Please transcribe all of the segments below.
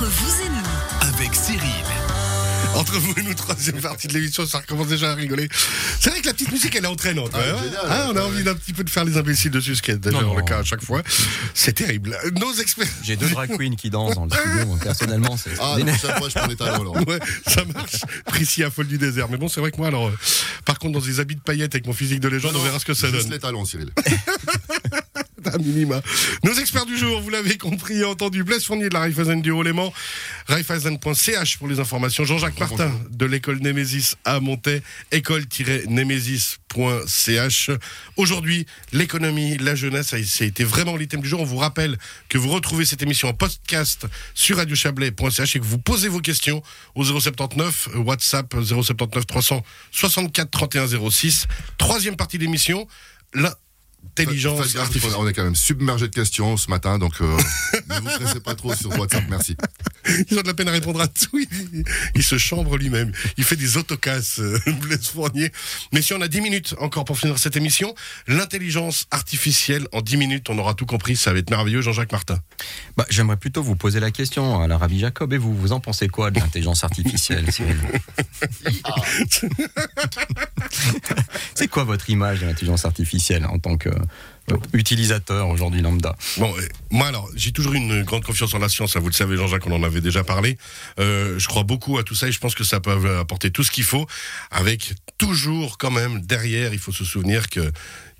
Entre vous et nous, avec Cyril. Entre vous et nous, troisième partie de l'émission, ça recommence déjà à rigoler. C'est vrai que la petite musique, elle est entraînante. Ah, génial, ouais. Ah, on a envie d'un petit peu de faire les imbéciles dessus, ce qui est déjà Non, le non. cas à chaque fois. C'est terrible. Nos experts. J'ai deux drag queens qui dansent dans le studio. Personnellement, c'est Ah, prochaine fois, je prends des talons, alors. Ouais, ça marche. Priscilla folle du désert. Mais bon, c'est vrai que moi, alors, euh, par contre, dans des habits de paillettes avec mon physique de légende, on verra ce que ça donne. les talons, Cyril. Minima. Nos experts du jour, vous l'avez compris et entendu, Blaise Fournier de la Raiffeisen du Haut-Léman, raiffeisen.ch pour les informations, Jean-Jacques Martin de l'école Némésis à Montaix, école-némésis.ch. Aujourd'hui, l'économie, la jeunesse, ça a été vraiment l'item du jour. On vous rappelle que vous retrouvez cette émission en podcast sur radiochablais.ch et que vous posez vos questions au 079 WhatsApp 079 364 31 06. Troisième partie de l'émission, gaffe, artificielle. On est quand même submergé de questions ce matin, donc euh, ne vous pressez pas trop sur WhatsApp, merci. Ils ont de la peine à répondre à tout. Il, il se chambre lui-même. Il fait des autocasses, euh, Blaise Fournier. Mais si on a 10 minutes encore pour finir cette émission, l'intelligence artificielle, en 10 minutes, on aura tout compris. Ça va être merveilleux, Jean-Jacques Martin. Bah, J'aimerais plutôt vous poser la question à la Rabbi Jacob. Et vous, vous en pensez quoi de l'intelligence artificielle Cyril C'est quoi votre image de l'intelligence artificielle en tant que euh, utilisateur aujourd'hui lambda Bon, euh, moi alors, j'ai toujours une grande confiance en la science. hein, vous le savez, Jean-Jacques, on en avait déjà parlé. Euh, je crois beaucoup à tout ça et je pense que ça peut apporter tout ce qu'il faut, avec toujours quand même derrière, il faut se souvenir que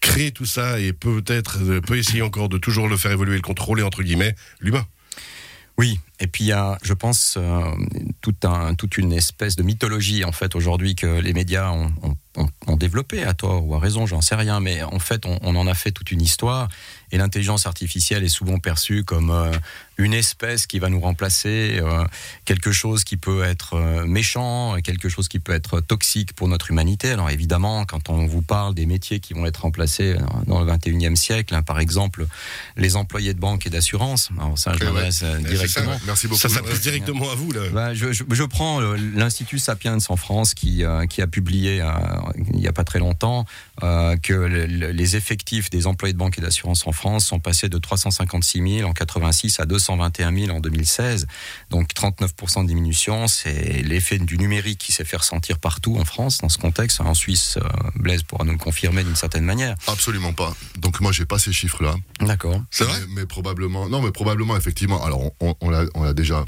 créer tout ça et peut-être euh, peut essayer encore de toujours le faire évoluer, le contrôler entre guillemets, l'humain. Oui, et puis il y a, je pense, euh, un, toute une espèce de mythologie en fait aujourd'hui que les médias ont, ont- développé à tort ou à raison, j'en sais rien, mais en fait on en a fait toute une histoire et l'intelligence artificielle est souvent perçue comme euh, une espèce qui va nous remplacer, euh, quelque chose qui peut être euh, méchant, quelque chose qui peut être toxique pour notre humanité. Alors évidemment, quand on vous parle des métiers qui vont être remplacés dans le 21e siècle, hein, par exemple les employés de banque et d'assurance, alors ça je Eh ouais. c'est ça, directement. ouais. Merci beaucoup. Ça s'adresse directement à vous là. Bah, je, je- je prends l'Institut Sapiens en France qui, euh, qui a publié il n'y a pas très longtemps que le- le- les effectifs des employés de banque et d'assurance en France sont passés de 356 000 en 86 à 221 000 en 2016. Donc 39% de diminution, c'est l'effet du numérique qui s'est fait ressentir partout en France dans ce contexte. En Suisse, euh, Blaise pourra nous le confirmer d'une certaine manière. Absolument pas. Donc moi, j'ai pas ces chiffres-là. D'accord. C'est vrai? Mais, mais probablement, non, mais probablement, effectivement. Alors, on, on l'a déjà.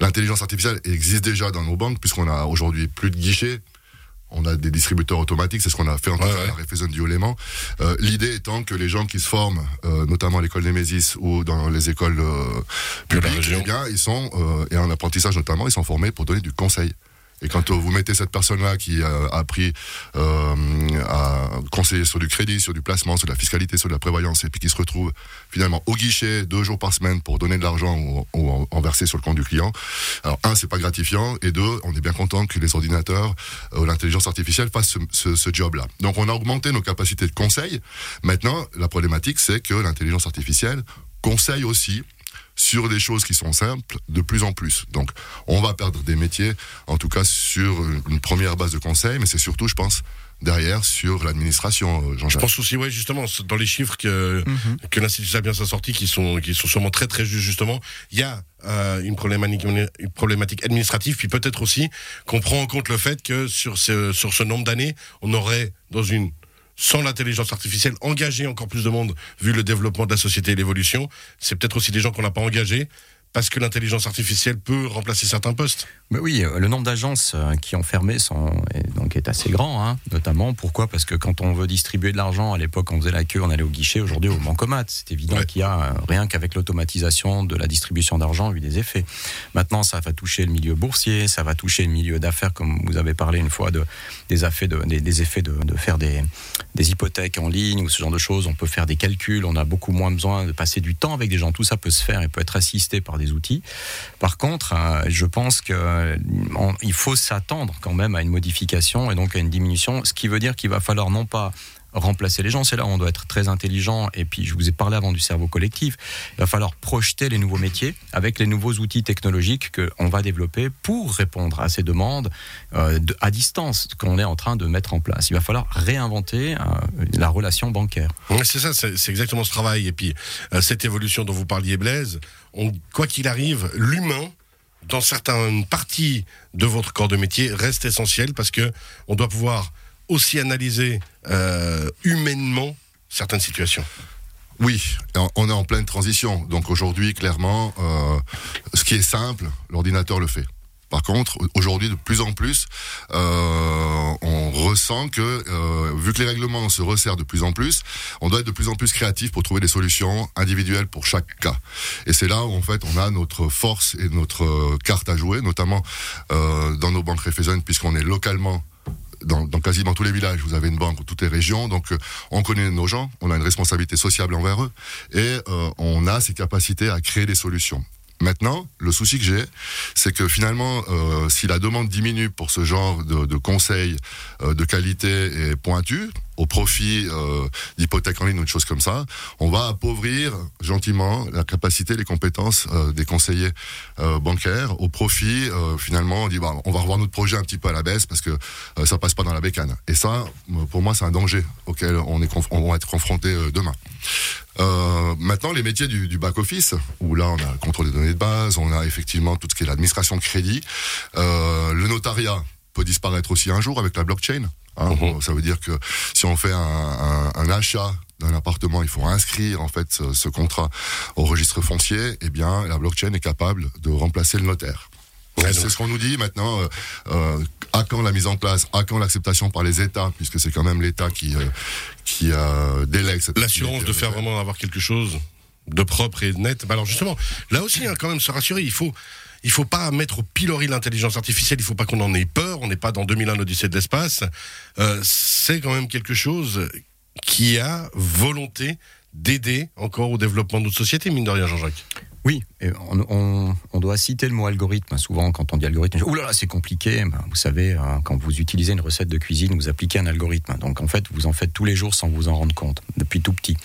L'intelligence artificielle existe déjà dans nos banques, puisqu'on a aujourd'hui plus de guichets. On a des distributeurs automatiques, c'est ce qu'on a fait en tout Ouais, cas ouais. à la Raiffeisen du Haut-Léman. Euh, L'idée étant que les gens qui se forment, euh, notamment à l'école Némésis ou dans les écoles euh, publiques, eh bien, ils sont, euh, et en apprentissage notamment, ils sont formés pour donner du conseil. Et quand euh, vous mettez cette personne-là qui euh, a appris euh, à conseiller sur du crédit, sur du placement, sur de la fiscalité, sur de la prévoyance, et puis qui se retrouve finalement au guichet deux jours par semaine pour donner de l'argent ou, en, verser sur le compte du client, alors un, c'est pas gratifiant, et deux, on est bien content que les ordinateurs euh, ou l'intelligence artificielle fassent ce job-là. Donc on a augmenté nos capacités de conseil. Maintenant, la problématique, c'est que l'intelligence artificielle conseille aussi sur des choses qui sont simples de plus en plus. Donc, on va perdre des métiers, en tout cas sur une une première base de conseil, mais c'est surtout, je pense, derrière sur l'administration, euh, Je Jean-Jacques. pense aussi, ouais, justement, dans les chiffres que, que l'Institut Sapiens a sortis, qui sont, qui sont sûrement très, très justes, justement, il y a euh, une, problématique, une problématique administrative, puis peut-être aussi qu'on prend en compte le fait que sur ce, sur ce nombre d'années, on aurait, dans une sans l'intelligence artificielle, engagé encore plus de monde, vu le développement de la société et l'évolution. C'est peut-être aussi des gens qu'on n'a pas engagés, parce que l'intelligence artificielle peut remplacer certains postes. Mais oui, euh, le nombre d'agences euh, qui ont fermé sont, est, donc est assez grand, hein, notamment. Pourquoi? Parce que quand on veut distribuer de l'argent, à l'époque on faisait la queue, on allait au guichet, aujourd'hui au bancomat. C'est évident Ouais. qu'il y a, euh, rien qu'avec l'automatisation de la distribution d'argent, eu des effets. Maintenant, ça va toucher le milieu boursier, ça va toucher le milieu d'affaires, comme vous avez parlé une fois, de, des, effets de, des, des effets de, de faire des, des hypothèques en ligne ou ce genre de choses. On peut faire des calculs, on a beaucoup moins besoin de passer du temps avec des gens. Tout ça peut se faire et peut être assisté par des outils. Par contre, euh, je pense que euh, faut s'attendre quand même à une modification et donc à une diminution, ce qui veut dire qu'il va falloir non pas remplacer les gens, c'est là où on doit être très intelligent et puis je vous ai parlé avant du cerveau collectif, il va falloir projeter les nouveaux métiers avec les nouveaux outils technologiques qu'on va développer pour répondre à ces demandes euh, à distance qu'on est en train de mettre en place. Il va falloir réinventer euh, la relation bancaire. Ouais, c'est ça, c'est exactement ce travail. Et puis, euh, cette évolution dont vous parliez, Blaise, quoi qu'il arrive, l'humain dans certaines parties de votre corps de métier, reste essentiel parce que on doit pouvoir aussi analyser euh, humainement certaines situations. Oui, on est en pleine transition. Donc aujourd'hui, clairement, euh, ce qui est simple, l'ordinateur le fait. Par contre, aujourd'hui, de plus en plus, euh, on ressent que, vu que les règlements se resserrent de plus en plus, on doit être de plus en plus créatif pour trouver des solutions individuelles pour chaque cas. Et c'est là où, en fait, on a notre force et notre carte à jouer, notamment dans nos banques Raiffeisen, puisqu'on est localement dans, quasiment tous les villages, vous avez une banque dans toutes les régions, donc euh, on connaît nos gens, on a une responsabilité sociable envers eux, et euh, on a ces capacités à créer des solutions. Maintenant, le souci que j'ai, c'est que finalement, euh, si la demande diminue pour ce genre de, de conseils de qualité et pointu, au profit euh, d'hypothèques en ligne ou de choses comme ça, on va appauvrir gentiment la capacité, les compétences euh, des conseillers euh, bancaires au profit, finalement, on dit bah, on va revoir notre projet un petit peu à la baisse parce que ça passe pas dans la bécane. Et ça, pour moi, c'est un danger auquel on, est on va être confronté demain. Maintenant, les métiers du, back-office, où là, on a le contrôle des données de base, on a effectivement tout ce qui est l'administration de crédit, le notariat peut disparaître aussi un jour avec la blockchain. Hein, Mhm. Ça veut dire que si on fait un, un- un achat d'un appartement, il faut inscrire en fait ce, ce contrat au registre foncier. Eh bien, la blockchain est capable de remplacer le notaire. Ouais, c'est ce qu'on nous dit maintenant. euh, euh, à quand la mise en place À quand l'acceptation par les États Puisque c'est quand même l'État qui euh, qui délègue cette L'assurance de faire vraiment avoir quelque chose de propre et de net. Bah alors justement, là aussi, hein, quand même, se rassurer, il faut. Il faut pas mettre au pilori l'intelligence artificielle. Il faut pas qu'on en ait peur. On n'est pas dans 2001 l'Odyssée de l'espace. Euh, c'est quand même quelque chose qui a volonté d'aider encore au développement de notre société, mine de rien, Jean-Jacques. Oui, on, doit citer le mot algorithme. Souvent, quand on dit algorithme, on dit, là là, c'est compliqué. Vous savez, euh, quand vous utilisez une recette de cuisine, vous appliquez un algorithme. Donc, en fait, vous en faites tous les jours sans vous en rendre compte, depuis tout petit.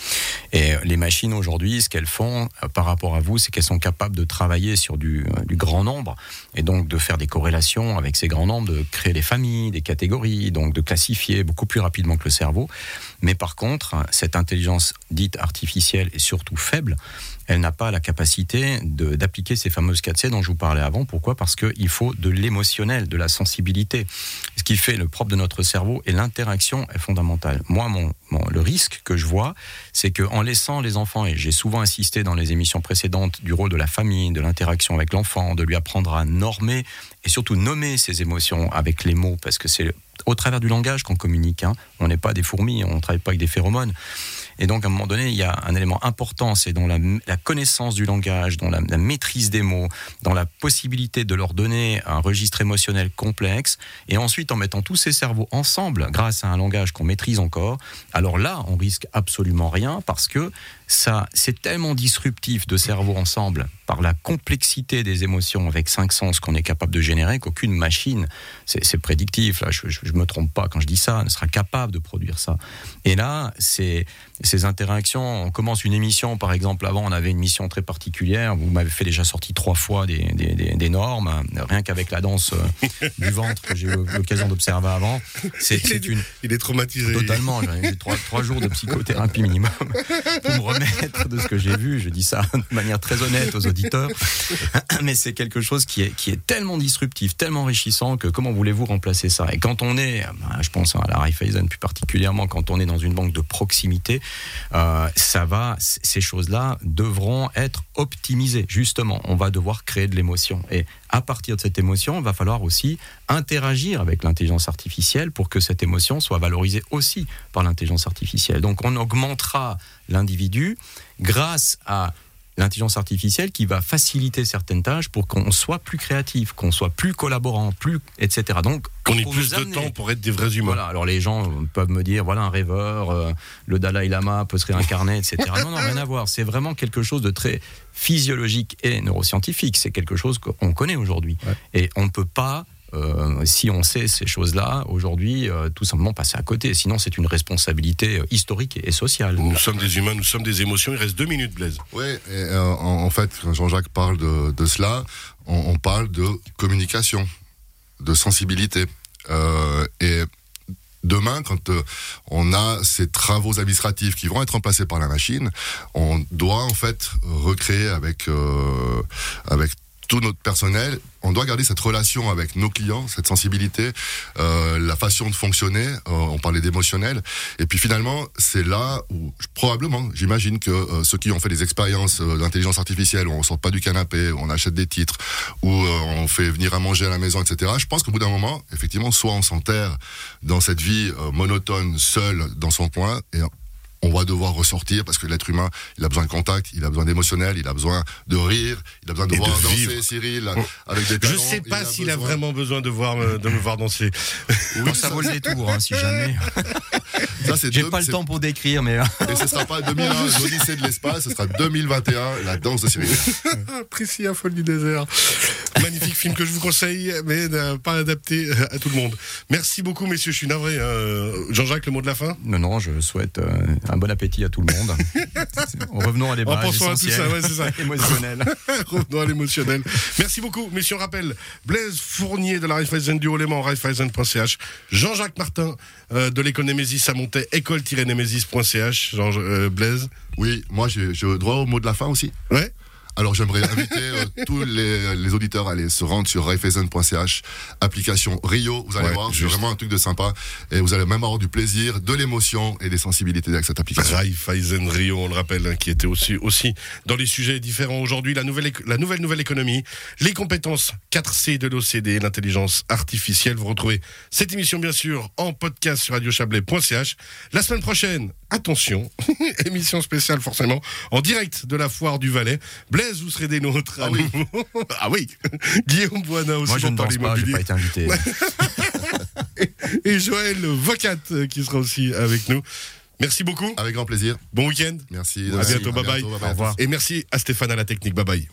Et euh, les machines aujourd'hui, ce qu'elles font euh, par rapport à vous, c'est qu'elles sont capables de travailler sur euh, du grand nombre et donc de faire des corrélations avec ces grands nombres, de créer des familles, des catégories, donc de classifier beaucoup plus rapidement que le cerveau. Mais par contre, cette intelligence dite artificielle est surtout faible elle n'a pas la capacité d'appliquer ces fameuses 4C dont je vous parlais avant. Pourquoi? Parce qu'il faut de l'émotionnel, de la sensibilité. Ce qui fait le propre de notre cerveau et l'interaction est fondamentale. Moi, mon- le risque que je vois, c'est qu'en laissant les enfants, et j'ai souvent insisté dans les émissions précédentes du rôle de la famille, de l'interaction avec l'enfant, de lui apprendre à normer et surtout nommer ses émotions avec les mots, parce que c'est au travers du langage qu'on communique. hein. On n'est pas des fourmis, on ne travaille pas avec des phéromones. Et donc, à un moment donné, il y a un élément important, c'est dans la, connaissance du langage, dans la, maîtrise des mots, dans la possibilité de leur donner un registre émotionnel complexe, et ensuite en mettant tous ces cerveaux ensemble, grâce à un langage qu'on maîtrise encore, alors là, on risque absolument rien, parce que ça, c'est tellement disruptif de cerveaux ensemble, par la complexité des émotions avec cinq sens qu'on est capable de générer, qu'aucune machine, c'est c'est prédictif, là, je, je, je me trompe pas quand je dis ça, ne sera capable de produire ça. Et là, c'est ces interactions. On commence une émission, par exemple, avant, on avait une mission très particulière. Vous m'avez fait déjà sorti trois fois des, des, des, des normes, rien qu'avec la danse euh, du ventre que j'ai eu l'occasion d'observer avant. C'est une Il est traumatisé. totalement. J'ai eu trois, trois jours de psychothérapie minimum pour me remettre de ce que j'ai vu. Je dis ça de manière très honnête aux auditeurs, mais c'est quelque chose qui est qui est tellement disruptif, tellement enrichissant que comment voulez-vous remplacer ça? Et quand on est, ben, je pense à la Raiffeisen plus particulièrement, quand on est dans une banque de proximité, euh, ça va, ces choses-là devront être optimisées. Justement, on va devoir créer de l'émotion. Et à partir de cette émotion, il va falloir aussi interagir avec l'intelligence artificielle pour que cette émotion soit valorisée aussi par l'intelligence artificielle. Donc on augmentera l'individu grâce à l'intelligence artificielle qui va faciliter certaines tâches pour qu'on soit plus créatif, qu'on soit plus collaborant, plus etc. Donc Qu'on ait plus de temps pour être des vrais humains. voilà, alors les gens peuvent me dire, voilà un rêveur, euh, le Dalai Lama peut se réincarner, etc. Non, non, rien à voir. C'est vraiment quelque chose de très physiologique et neuroscientifique. C'est quelque chose qu'on connaît aujourd'hui. Et on ne peut pas, euh, si on sait ces choses-là, aujourd'hui, euh, tout simplement passer à côté. Sinon, c'est une responsabilité euh, historique et sociale. Nous sommes des humains, nous sommes des émotions. Il reste deux minutes, Blaise. Oui, euh, en, en fait, quand Jean-Jacques parle de, de cela, on, on parle de communication, de sensibilité. Euh, et demain, quand euh, on a ces travaux administratifs qui vont être remplacés par la machine, on doit en fait recréer avec, euh, avec tout notre personnel, on doit garder cette relation avec nos clients, cette sensibilité, euh, la façon de fonctionner. Euh, on parlait d'émotionnel. Et puis finalement, c'est là où probablement, j'imagine que euh, ceux qui ont fait des expériences euh, d'intelligence artificielle, où on sort pas du canapé, où on achète des titres, où euh, on fait venir à manger à la maison, etc. Je pense qu'au bout d'un moment, effectivement, soit on s'enterre dans cette vie euh, monotone, seul dans son coin, et on va devoir ressortir parce que l'être humain, il a besoin de contact, il a besoin d'émotionnel, il a besoin de rire, il a besoin de Et voir de danser vivre. Cyril avec des Je talents. sais pas il s'il a besoin- vraiment besoin de, voir, me- de me voir danser. Bon, ça vaut le détour, hein, si jamais. J'ai deux- pas le temps pour décrire, mais. Et ce sera pas 2001, l'Odyssée de l'espace, ce sera 2021, la danse de Cyril. Priscilla, folle du désert. Magnifique film que je vous conseille, mais euh, pas adapté à tout le monde. Merci beaucoup, messieurs. Je suis navré. hein. Jean-Jacques, le mot de la fin? Non, non, je souhaite euh, un bon appétit à tout le monde. Revenons à des En bases pensant à tout essentielles, ça, ouais, c'est ça. émotionnelles. Revenons à l'émotionnel. Merci beaucoup. Messieurs, on rappelle Blaise Fournier de la Raiffeisen du Haut-Léman, raiffeisen.ch. Jean-Jacques Martin euh, de l'école Némésis à Montaix, école-némésis.ch. Jean, euh, Blaise? Oui, moi j'ai j'ai droit au mot de la fin aussi. Ouais. Alors j'aimerais inviter euh, tous les, les auditeurs à aller se rendre sur raiffeisen.ch, application Rio, vous allez Ouais, voir, c'est vraiment un truc de sympa et vous allez même avoir du plaisir, de l'émotion et des sensibilités avec cette application. Raiffeisen Rio, on le rappelle, hein, qui était aussi, aussi dans les sujets différents aujourd'hui. La nouvelle, la nouvelle nouvelle économie, les compétences 4C de l'OCDE, l'intelligence artificielle. Vous retrouvez cette émission, bien sûr, en podcast sur radiochablais.ch. La semaine prochaine, attention, émission spéciale forcément, en direct de la foire du Valais. Blaise, vous serez des nôtres. Ah oui. ah oui. Guillaume Boina aussi Moi, je ne danse pas, j'ai immobilier. pas été invité. Et Joël Vocat euh, qui sera aussi avec nous. Merci beaucoup. Avec grand plaisir. Bon week-end. Merci. À bientôt. Bye bye. bientôt, Au revoir. Et merci à Stéphane à la technique. Bye bye.